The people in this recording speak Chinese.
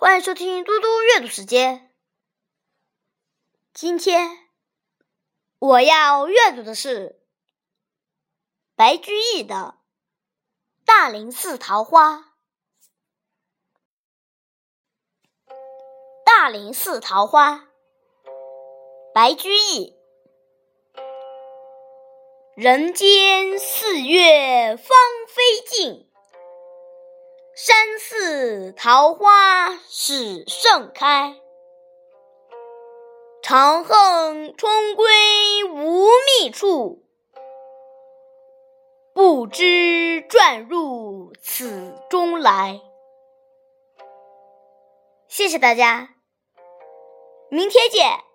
欢迎收听嘟嘟阅读时间。今天我要阅读的是白居易的《大林寺桃花》。大林寺桃花，白居易。人间四月芳菲尽。山寺桃花始盛开，长恨春归无觅处，不知转入此中来。谢谢大家，明天见。